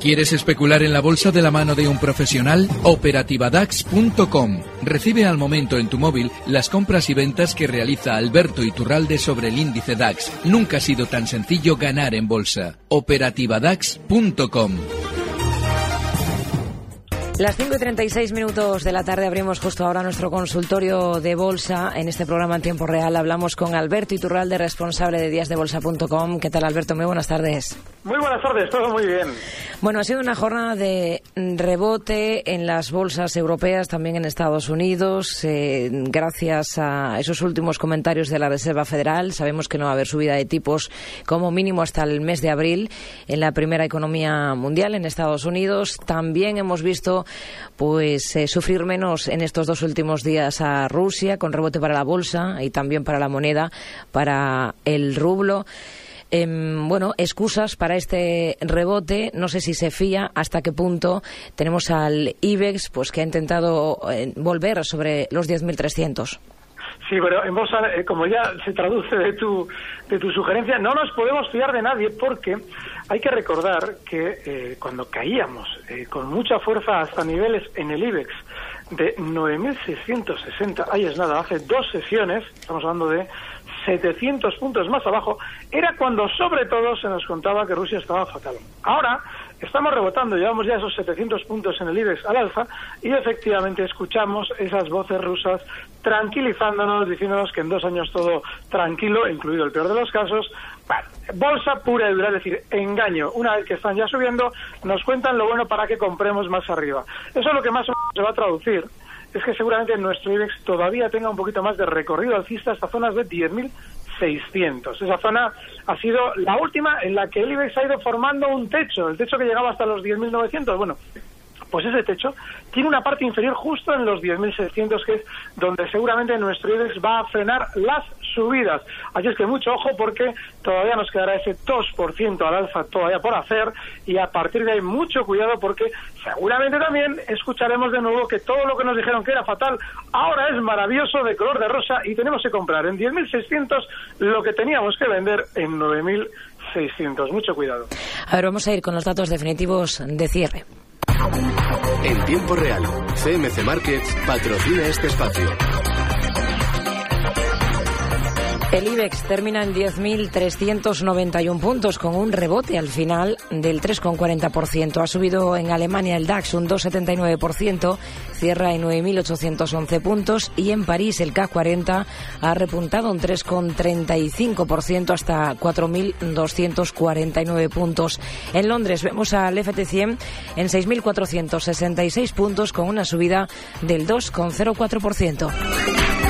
¿Quieres especular en la bolsa de la mano de un profesional? Operativadax.com. Recibe al momento en tu móvil las compras y ventas que realiza Alberto Iturralde sobre el índice DAX. Nunca ha sido tan sencillo ganar en bolsa. Operativadax.com. Las 5 y 36 minutos de la tarde abrimos justo ahora nuestro consultorio de bolsa. En este programa en tiempo real hablamos con Alberto Iturralde, responsable de díasdebolsa.com. ¿Qué tal, Alberto? Muy buenas tardes. Muy buenas tardes, todo muy bien. Bueno, ha sido una jornada de rebote en las bolsas europeas, también en Estados Unidos, eh, gracias a esos últimos comentarios de la Reserva Federal. Sabemos que no va a haber subida de tipos como mínimo hasta el mes de abril en la primera economía mundial, en Estados Unidos. También hemos visto pues eh, sufrir menos en estos dos últimos días a Rusia, con rebote para la bolsa y también para la moneda, para el rublo. Em, bueno, excusas para este rebote. No sé si se fía hasta qué punto tenemos al IBEX, pues que ha intentado eh, volver sobre los 10.300. Sí, pero en bolsa, eh, como ya se traduce de tu, de tu sugerencia, no nos podemos fiar de nadie porque hay que recordar que eh, cuando caíamos eh, con mucha fuerza hasta niveles en el IBEX de 9.660, ahí es nada, hace dos sesiones, estamos hablando de 700 puntos más abajo, era cuando sobre todo se nos contaba que Rusia estaba fatal. Ahora estamos rebotando, llevamos ya esos 700 puntos en el IBEX al alza y efectivamente escuchamos esas voces rusas tranquilizándonos, diciéndonos que en dos años todo tranquilo, incluido el peor de los casos. Bolsa pura y es decir, engaño. Una vez que están ya subiendo, nos cuentan lo bueno para que compremos más arriba. Eso es lo que más se va a traducir es que seguramente nuestro IBEX todavía tenga un poquito más de recorrido alcista hasta zonas de 10.600. Esa zona ha sido la última en la que el IBEX ha ido formando un techo, el techo que llegaba hasta los 10.900. Bueno, pues ese techo tiene una parte inferior justo en los 10.600, que es donde seguramente nuestro IBEX va a frenar las subidas. Así es que mucho ojo porque todavía nos quedará ese 2% al alza todavía por hacer y a partir de ahí mucho cuidado porque seguramente también escucharemos de nuevo que todo lo que nos dijeron que era fatal ahora es maravilloso de color de rosa y tenemos que comprar en 10.600 lo que teníamos que vender en 9.600. Mucho cuidado. A ver, vamos a ir con los datos definitivos de cierre. En tiempo real, CMC Markets patrocina este espacio. El IBEX termina en 10.391 puntos con un rebote al final del 3,40%. Ha subido en Alemania el DAX un 2,79%, cierra en 9.811 puntos y en París el CAC 40 ha repuntado un 3,35% hasta 4.249 puntos. En Londres vemos al FT100 en 6.466 puntos con una subida del 2,04%.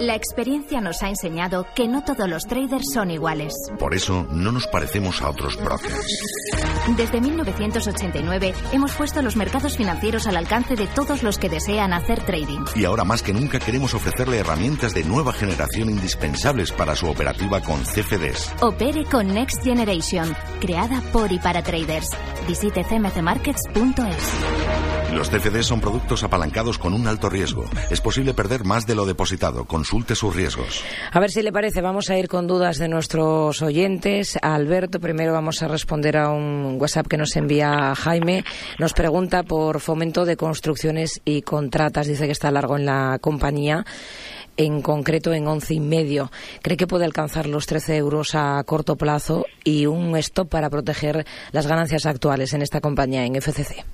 La experiencia nos ha enseñado que no todos los traders son iguales. Por eso no nos parecemos a otros brokers. Desde 1989 hemos puesto los mercados financieros al alcance de todos los que desean hacer trading. Y ahora más que nunca queremos ofrecerle herramientas de nueva generación indispensables para su operativa con CFDs. Opere con Next Generation, creada por y para traders. Visite cmcmarkets.es. Los CFDs son productos apalancados con un alto riesgo. Es posible perder más de lo depositado. Consulte sus riesgos. A ver si le parece, vamos a ir con dudas de nuestros oyentes. Alberto, primero vamos a responder a un WhatsApp que nos envía Jaime. Nos pregunta por fomento de construcciones y contratas. Dice que está largo en la compañía en concreto en once y medio. ¿Cree que puede alcanzar los 13 euros a corto plazo y un stop para proteger las ganancias actuales en esta compañía, en FCC?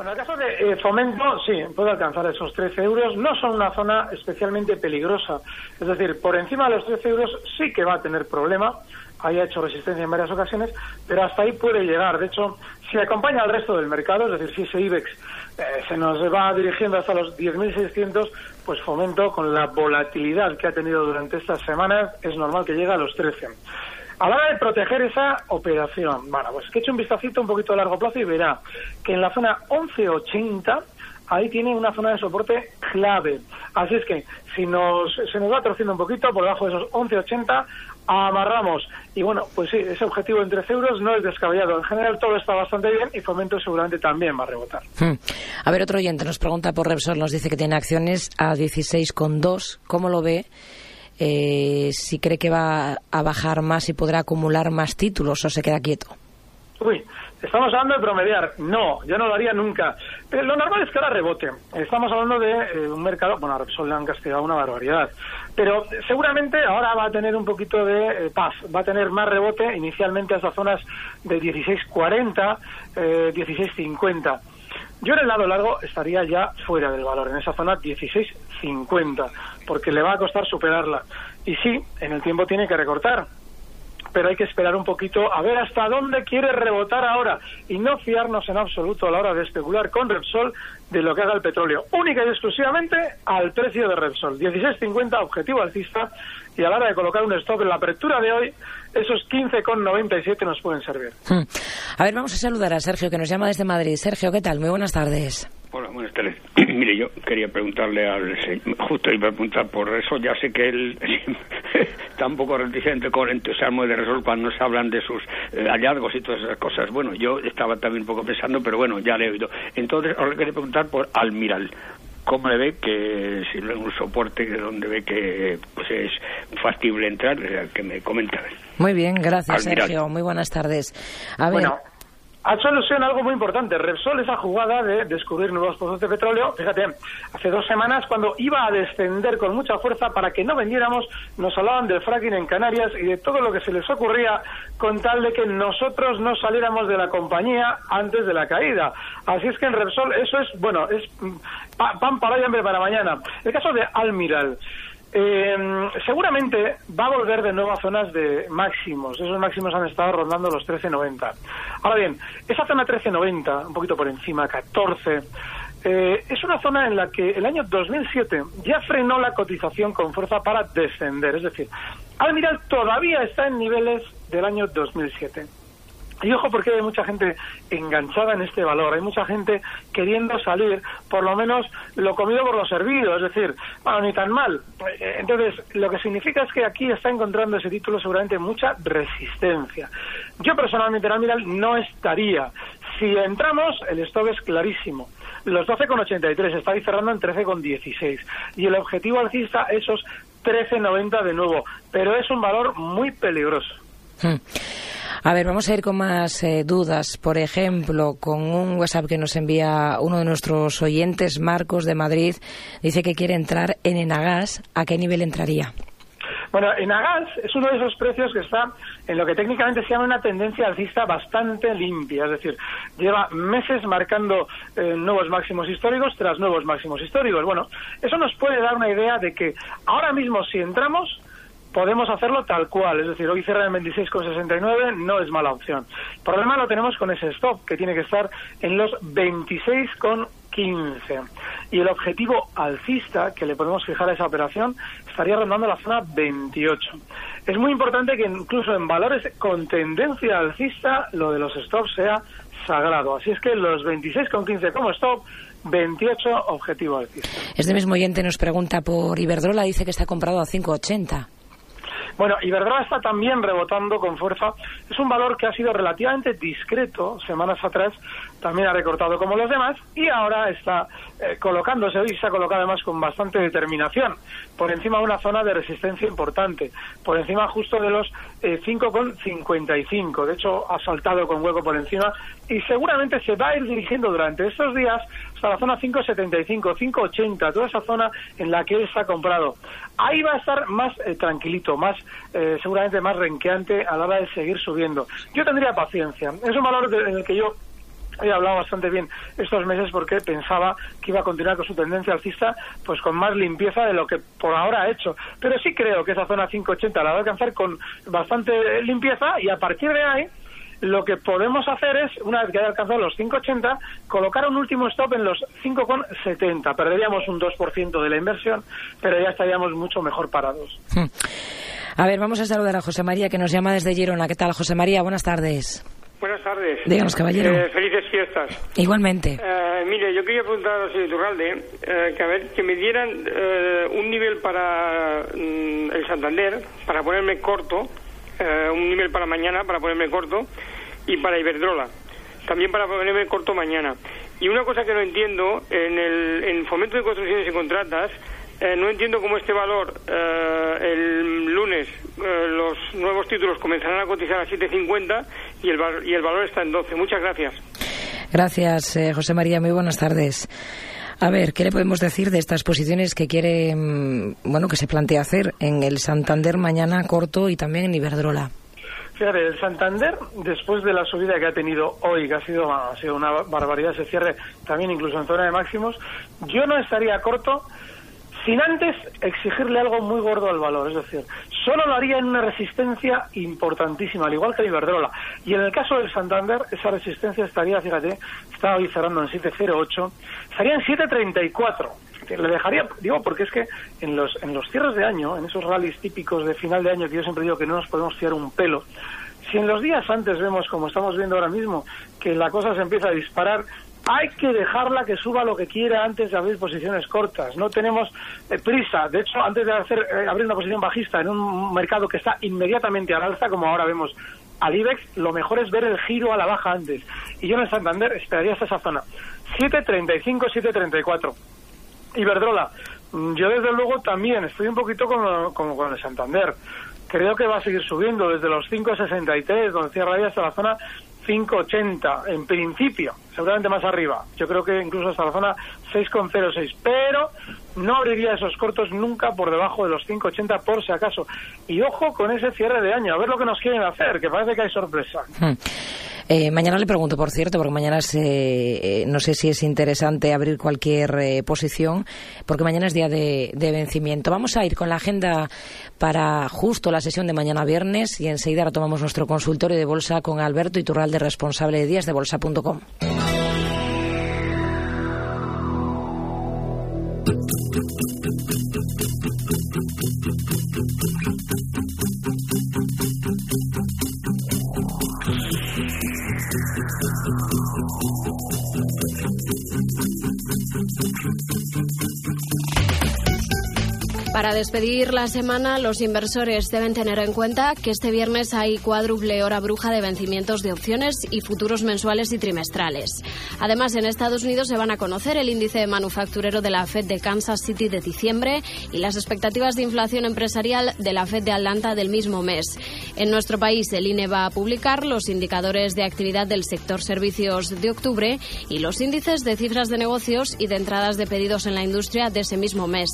Bueno, en el caso de eh, Fomento, sí, puede alcanzar esos 13 euros. No son una zona especialmente peligrosa. Es decir, por encima de los 13 euros sí que va a tener problema. Ahí ha hecho resistencia en varias ocasiones, pero hasta ahí puede llegar. De hecho, si acompaña al resto del mercado, es decir, si ese IBEX eh, se nos va dirigiendo hasta los 10.600, pues Fomento, con la volatilidad que ha tenido durante estas semanas, es normal que llegue a los 13. A la hora de proteger esa operación, bueno, pues que eche un vistacito un poquito a largo plazo y verá que en la zona 1180 ahí tiene una zona de soporte clave. Así es que si nos, se nos va torciendo un poquito por debajo de esos 11.80, amarramos. Y bueno, pues sí, ese objetivo en 13 euros no es descabellado. En general todo está bastante bien y Fomento seguramente también va a rebotar. Hmm. A ver, otro oyente nos pregunta por Repsol, nos dice que tiene acciones a 16,2. ¿Cómo lo ve? Eh, si cree que va a bajar más y podrá acumular más títulos o se queda quieto. Uy, estamos hablando de promediar. No, yo no lo haría nunca. Pero lo normal es que ahora rebote. Estamos hablando de eh, un mercado, bueno, a Repsol le han castigado una barbaridad. Pero seguramente ahora va a tener un poquito de eh, paz, va a tener más rebote inicialmente a esas zonas de 16.40, eh, 16.50. Yo en el lado largo estaría ya fuera del valor, en esa zona 16.50, porque le va a costar superarla. Y sí, en el tiempo tiene que recortar, pero hay que esperar un poquito a ver hasta dónde quiere rebotar ahora y no fiarnos en absoluto a la hora de especular con Repsol de lo que haga el petróleo, única y exclusivamente al precio de Repsol. 16.50 objetivo alcista y a la hora de colocar un stop en la apertura de hoy, esos 15,97 nos pueden servir. Hmm. A ver, vamos a saludar a Sergio que nos llama desde Madrid. Sergio, ¿qué tal? Muy buenas tardes. Hola, buenas tardes. Mire, yo quería preguntarle al justo iba a preguntar por eso, ya sé que él está un poco reticente con el entusiasmo de Resol cuando nos hablan de sus eh, hallazgos y todas esas cosas. Bueno, yo estaba también un poco pensando, pero bueno, ya le he oído. Entonces, ahora quería preguntar por Almiral. ¿Cómo le ve que si en un soporte donde ve que pues es factible entrar? Eh, que me comenta. Muy bien, gracias Sergio. Muy buenas tardes. A ver, Bueno, hecho alusión algo muy importante. Repsol, esa jugada de descubrir nuevos pozos de petróleo, fíjate, hace dos semanas cuando iba a descender con mucha fuerza para que no vendiéramos, nos hablaban del fracking en Canarias y de todo lo que se les ocurría con tal de que nosotros no saliéramos de la compañía antes de la caída. Así es que en Repsol eso es, bueno, es mm, pa- pan para hoy, hambre para mañana. El caso de Almiral. Eh, seguramente va a volver de nuevo a zonas de máximos. Esos máximos han estado rondando los 13.90. Ahora bien, esa zona 13.90, un poquito por encima, 14, eh, es una zona en la que el año 2007 ya frenó la cotización con fuerza para descender. Es decir, Almiral todavía está en niveles del año 2007. Y ojo porque hay mucha gente enganchada en este valor, hay mucha gente queriendo salir, por lo menos lo comido por lo servido, es decir, bueno, ni tan mal. Eh, Entonces, lo que significa es que aquí está encontrando ese título seguramente mucha resistencia. Yo personalmente en Almiral no estaría. Si entramos, el stop es clarísimo. Los 12,83 está ahí cerrando en 13,16. Y el objetivo alcista, esos 13,90 de nuevo. Pero es un valor muy peligroso. hmm. A ver, vamos a ir con más eh, dudas. Por ejemplo, con un WhatsApp que nos envía uno de nuestros oyentes, Marcos de Madrid, dice que quiere entrar en Enagas. ¿A qué nivel entraría? Bueno, Enagas es uno de esos precios que está en lo que técnicamente se llama una tendencia alcista bastante limpia, es decir, lleva meses marcando eh, nuevos máximos históricos tras nuevos máximos históricos. Bueno, eso nos puede dar una idea de que ahora mismo si entramos podemos hacerlo tal cual, es decir, hoy cierra en 26,69, no es mala opción. El problema lo tenemos con ese stop, que tiene que estar en los 26,15. Y el objetivo alcista que le podemos fijar a esa operación estaría rondando la zona 28. Es muy importante que incluso en valores con tendencia alcista, lo de los stops sea sagrado. Así es que los 26,15 como stop, 28 objetivo alcista. Este mismo oyente nos pregunta por Iberdrola, dice que está comprado a 5,80. Bueno, Iberdrola está también rebotando con fuerza. Es un valor que ha sido relativamente discreto semanas atrás, también ha recortado como los demás y ahora está eh, colocándose hoy se ha colocado además con bastante determinación por encima de una zona de resistencia importante, por encima justo de los eh, 5,55. De hecho, ha saltado con hueco por encima y seguramente se va a ir dirigiendo durante estos días hasta la zona 5,75, 5,80, toda esa zona en la que él está comprado. Ahí va a estar más eh, tranquilito, más eh, seguramente más renqueante a la hora de seguir subiendo. Yo tendría paciencia. Es un valor de- en el que yo he hablado bastante bien estos meses porque pensaba que iba a continuar con su tendencia alcista pues con más limpieza de lo que por ahora ha hecho. Pero sí creo que esa zona 580 la va a alcanzar con bastante limpieza y a partir de ahí lo que podemos hacer es, una vez que haya alcanzado los 5,80, colocar un último stop en los 5,70. Perderíamos un 2% de la inversión, pero ya estaríamos mucho mejor parados. Hmm. A ver, vamos a saludar a José María, que nos llama desde Girona. ¿Qué tal, José María? Buenas tardes. Buenas tardes. Díganos, caballero. Eh, felices fiestas. Igualmente. Eh, mire, yo quería preguntar al señor Iturralde eh, que a ver que me dieran eh, un nivel para mm, el Santander para ponerme corto, eh, un nivel para mañana para ponerme corto y para Iberdrola también para ponerme corto mañana. Y una cosa que no entiendo en el en fomento de construcciones y contratas eh, no entiendo cómo este valor, eh, el títulos comenzarán a cotizar a 7.50 y el, y el valor está en 12. Muchas gracias. Gracias, eh, José María. Muy buenas tardes. A ver, ¿qué le podemos decir de estas posiciones que quiere, mm, bueno, que se plantea hacer en el Santander mañana corto y también en Iberdrola? Fíjate, el Santander, después de la subida que ha tenido hoy, que ha sido, una barbaridad, se cierre también incluso en zona de máximos, yo no estaría corto sin antes exigirle algo muy gordo al valor. Es decir, solo lo haría en una resistencia importantísima, al igual que el Iberdrola. Y en el caso del Santander, esa resistencia estaría, fíjate, estaba hoy cerrando en 7.08, estaría en 7.34 le dejaría, digo, porque es que en los, en los cierres de año, en esos rallies típicos de final de año que yo siempre digo que no nos podemos fiar un pelo, si en los días antes vemos, como estamos viendo ahora mismo, que la cosa se empieza a disparar, hay que dejarla que suba lo que quiera antes de abrir posiciones cortas. No tenemos eh, prisa. De hecho, antes de hacer eh, abrir una posición bajista en un mercado que está inmediatamente al alza, como ahora vemos al IBEX, lo mejor es ver el giro a la baja antes. Y yo en Santander esperaría hasta esa zona. 7.35, 7.34. Iberdrola, mm, yo desde luego también estoy un poquito como, con el Santander. Creo que va a seguir subiendo desde los 5.63, donde cierra ahí hasta la zona 5.80, en principio, seguramente más arriba. Yo creo que incluso hasta la zona 6.06, pero no abriría esos cortos nunca por debajo de los 5.80 por si acaso. Y ojo con ese cierre de año, a ver lo que nos quieren hacer, que parece que hay sorpresa. Hmm. Eh, mañana le pregunto, por cierto, porque mañana eh, no sé si es interesante abrir cualquier eh, posición, porque mañana es día de, vencimiento. Vamos a ir con la agenda para justo la sesión de mañana viernes y enseguida retomamos nuestro consultorio de bolsa con Alberto Iturralde, responsable de días Para despedir la semana, los inversores deben tener en cuenta que este viernes hay cuádruple hora bruja de vencimientos de opciones y futuros mensuales y trimestrales. Además, en Estados Unidos se van a conocer el índice manufacturero de la Fed de Kansas City de diciembre y las expectativas de inflación empresarial de la Fed de Atlanta del mismo mes. En nuestro país, el INE va a publicar los indicadores de actividad del sector servicios de octubre y los índices de cifras de negocios y de entradas de pedidos en la industria de ese mismo mes.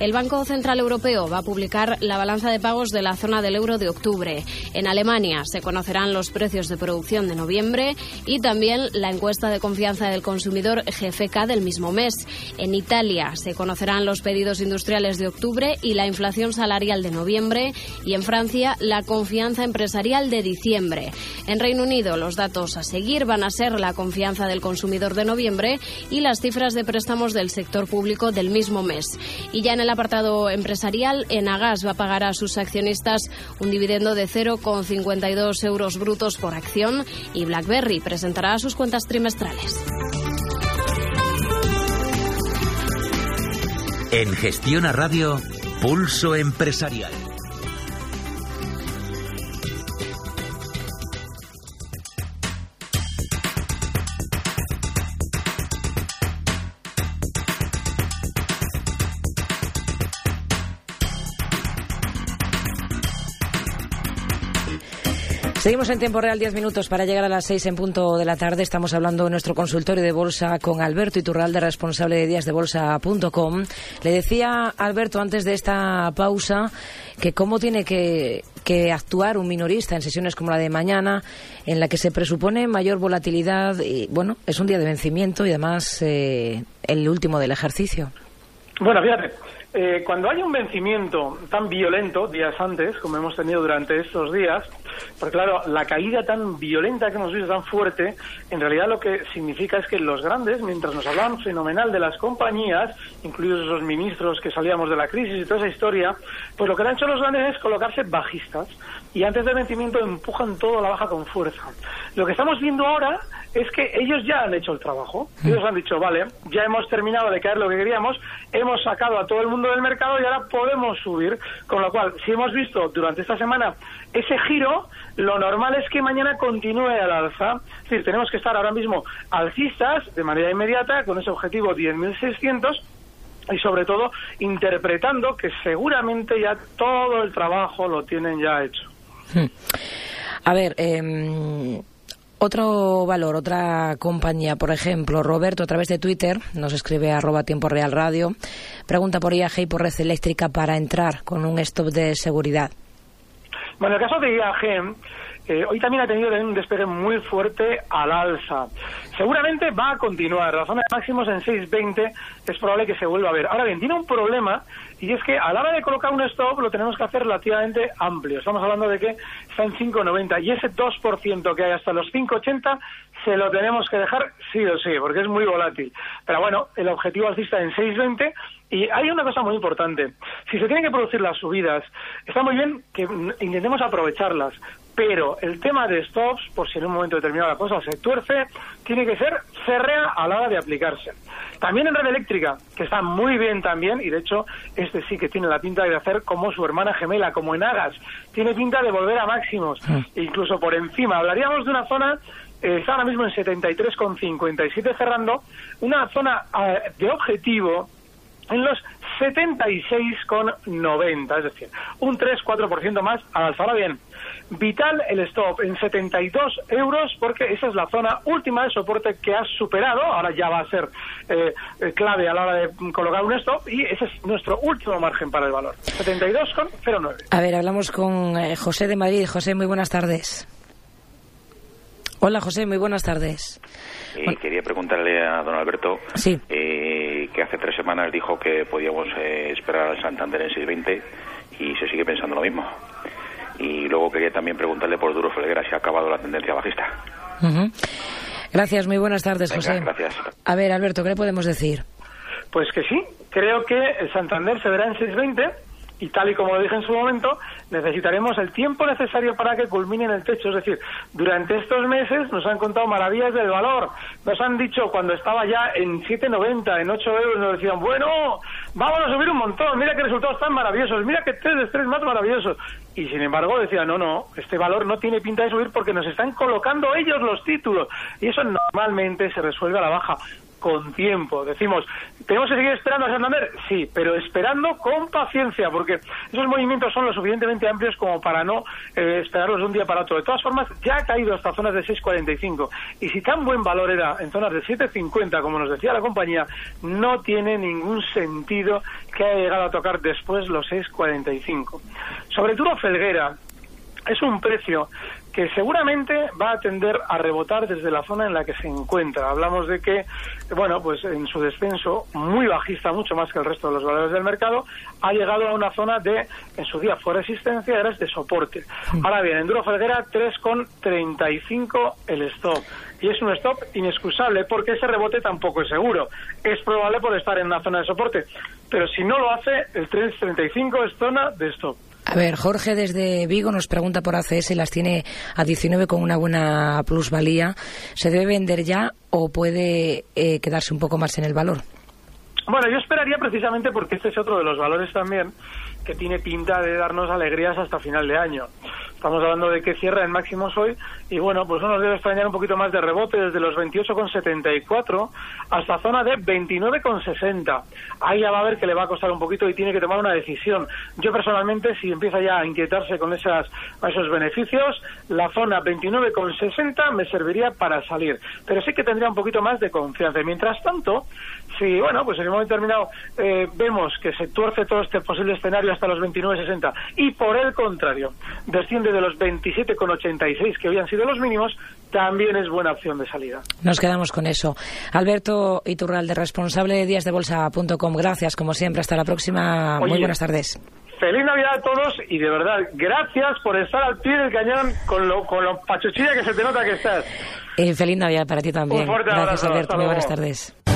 El Banco Central Europeo va a publicar la balanza de pagos de la zona del euro de octubre. En Alemania se conocerán los precios de producción de noviembre y también la encuesta de confianza del consumidor GFK del mismo mes. En Italia se conocerán los pedidos industriales de octubre y la inflación salarial de noviembre y en Francia la confianza empresarial de diciembre. En Reino Unido los datos a seguir van a ser la confianza del consumidor de noviembre y las cifras de préstamos del sector público del mismo mes. Y ya en el apartado empresarial, Enagas va a pagar a sus accionistas un dividendo de 0,52 euros brutos por acción y BlackBerry presentará sus cuentas trimestrales. En Gestión a Radio, Pulso Empresarial. Seguimos en tiempo real, 10 minutos para llegar a las 6 en punto de la tarde. Estamos hablando en nuestro consultorio de bolsa con Alberto Iturralde, responsable de días de bolsa.com. Le decía Alberto antes de esta pausa que cómo tiene que, actuar un minorista en sesiones como la de mañana, en la que se presupone mayor volatilidad y, bueno, es un día de vencimiento y además eh, el último del ejercicio. Bueno, fíjate, eh, cuando hay un vencimiento tan violento, días antes, como hemos tenido durante estos días, porque claro, la caída tan violenta que hemos visto, tan fuerte, en realidad lo que significa es que los grandes, mientras nos hablaban fenomenal de las compañías, incluidos esos ministros que salíamos de la crisis y toda esa historia, pues lo que han hecho los grandes es colocarse bajistas y antes del vencimiento empujan todo a la baja con fuerza. Lo que estamos viendo ahora es que ellos ya han hecho el trabajo. Ellos han dicho, vale, ya hemos terminado de caer lo que queríamos, hemos sacado a todo el mundo del mercado y ahora podemos subir. Con lo cual, si hemos visto durante esta semana ese giro, lo normal es que mañana continúe al alza. Es decir, tenemos que estar ahora mismo alcistas de manera inmediata con ese objetivo 10.600 y sobre todo interpretando que seguramente ya todo el trabajo lo tienen ya hecho. Hmm. A ver, eh, otro valor, otra compañía, por ejemplo, Roberto a través de Twitter nos escribe arroba tiempo real radio, pregunta por IAG y por red eléctrica para entrar con un stop de seguridad. Bueno, en el caso de IAG, eh, hoy también ha tenido un despegue muy fuerte al alza. Seguramente va a continuar. La zona de máximos en 6.20 es probable que se vuelva a ver. Ahora bien, tiene un problema y es que a la hora de colocar un stop lo tenemos que hacer relativamente amplio. Estamos hablando de que está en 5,90 y ese 2% que hay hasta los 5,80 se lo tenemos que dejar sí o sí, porque es muy volátil. Pero bueno, el objetivo alcista en 6,20 y hay una cosa muy importante. Si se tienen que producir las subidas, está muy bien que intentemos aprovecharlas, pero el tema de stops, por si en un momento determinado la cosa se tuerce, tiene que ser férrea a la hora de aplicarse. También en red eléctrica, que está muy bien también, y de hecho este sí que tiene la pinta de hacer como su hermana gemela, como en Agas, tiene pinta de volver a máximos, ah. incluso por encima. Hablaríamos de una zona está ahora mismo en 73,57 cerrando, una zona eh, de objetivo en los 76,90, es decir, un 3-4% más al alza. Bien, vital el stop en 72 euros porque esa es la zona última de soporte que has superado, ahora ya va a ser eh, clave a la hora de colocar un stop y ese es nuestro último margen para el valor, 72,09. A ver, hablamos con eh, José de Madrid. José, muy buenas tardes. Hola José, muy buenas tardes. Quería preguntarle a don Alberto sí. Eh, que hace tres semanas dijo que podíamos esperar al Santander en 620 y se sigue pensando lo mismo. Y luego quería también preguntarle por Duro Felguera si ha acabado la tendencia bajista. Gracias, muy buenas tardes, José. Gracias. A ver, Alberto, ¿qué le podemos decir? Pues que sí, creo que el Santander se verá en 620 y tal y como lo dije en su momento, necesitaremos el tiempo necesario para que culmine en el techo. Es decir, durante estos meses nos han contado maravillas del valor. Nos han dicho cuando estaba ya en 7,90, en 8 euros, nos decían, bueno, vamos a subir un montón, mira qué resultados tan maravillosos, mira qué tres de estrés más maravillosos. Y sin embargo decían, no, no, este valor no tiene pinta de subir porque nos están colocando ellos los títulos. Y eso normalmente se resuelve a la baja con tiempo. Decimos, ¿tenemos que seguir esperando a Santander? Sí, pero esperando con paciencia, porque esos movimientos son lo suficientemente amplios como para no eh, esperarlos de un día para otro. De todas formas, ya ha caído hasta zonas de 6,45. Y si tan buen valor era en zonas de 7,50, como nos decía la compañía, no tiene ningún sentido que haya llegado a tocar después los 6,45. Sobre todo Felguera, es un precio que seguramente va a tender a rebotar desde la zona en la que se encuentra. Hablamos de que, bueno, pues en su descenso, muy bajista, mucho más que el resto de los valores del mercado, ha llegado a una zona de, en su día fue resistencia, ahora es de soporte. Ahora bien, en Duro Felguera 3,35 el stop. Y es un stop inexcusable porque ese rebote tampoco es seguro. Es probable por estar en una zona de soporte. Pero si no lo hace, el 3,35 es zona de stop. Ver, Jorge desde Vigo nos pregunta por ACS, las tiene a 19 con una buena plusvalía. ¿Se debe vender ya o puede eh, quedarse un poco más en el valor? Bueno, yo esperaría precisamente porque este es otro de los valores también que tiene pinta de darnos alegrías hasta final de año. Estamos hablando de que cierra en máximos hoy y bueno, pues uno nos debe extrañar un poquito más de rebote desde los 28,74 hasta zona de 29,60. Ahí ya va a ver que le va a costar un poquito y tiene que tomar una decisión. Yo personalmente, si empieza ya a inquietarse con esas, esos beneficios, la zona 29,60 me serviría para salir. Pero sí que tendría un poquito más de confianza. Y mientras tanto, si bueno, pues en un momento determinado eh, vemos que se tuerce todo este posible escenario hasta los 29,60 y por el contrario desciende de los 27,86 que habían sido los mínimos, también es buena opción de salida. Nos quedamos con eso. Alberto Iturralde, responsable de díasdebolsa.com. Gracias, como siempre. Hasta la próxima. Muy buenas tardes. Feliz Navidad a todos y de verdad, gracias por estar al pie del cañón con lo, con lo pachuchilla que se te nota que estás. Eh, feliz Navidad para ti también. gracias, Alberto. Muy buenas tardes.